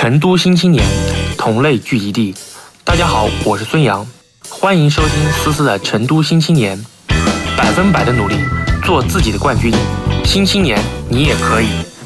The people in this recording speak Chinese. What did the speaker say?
成都新青年同类聚集地。大家好我是孙杨欢迎收听思思的成都新青年。百分百的努力做自己的冠军。新青年你也可以。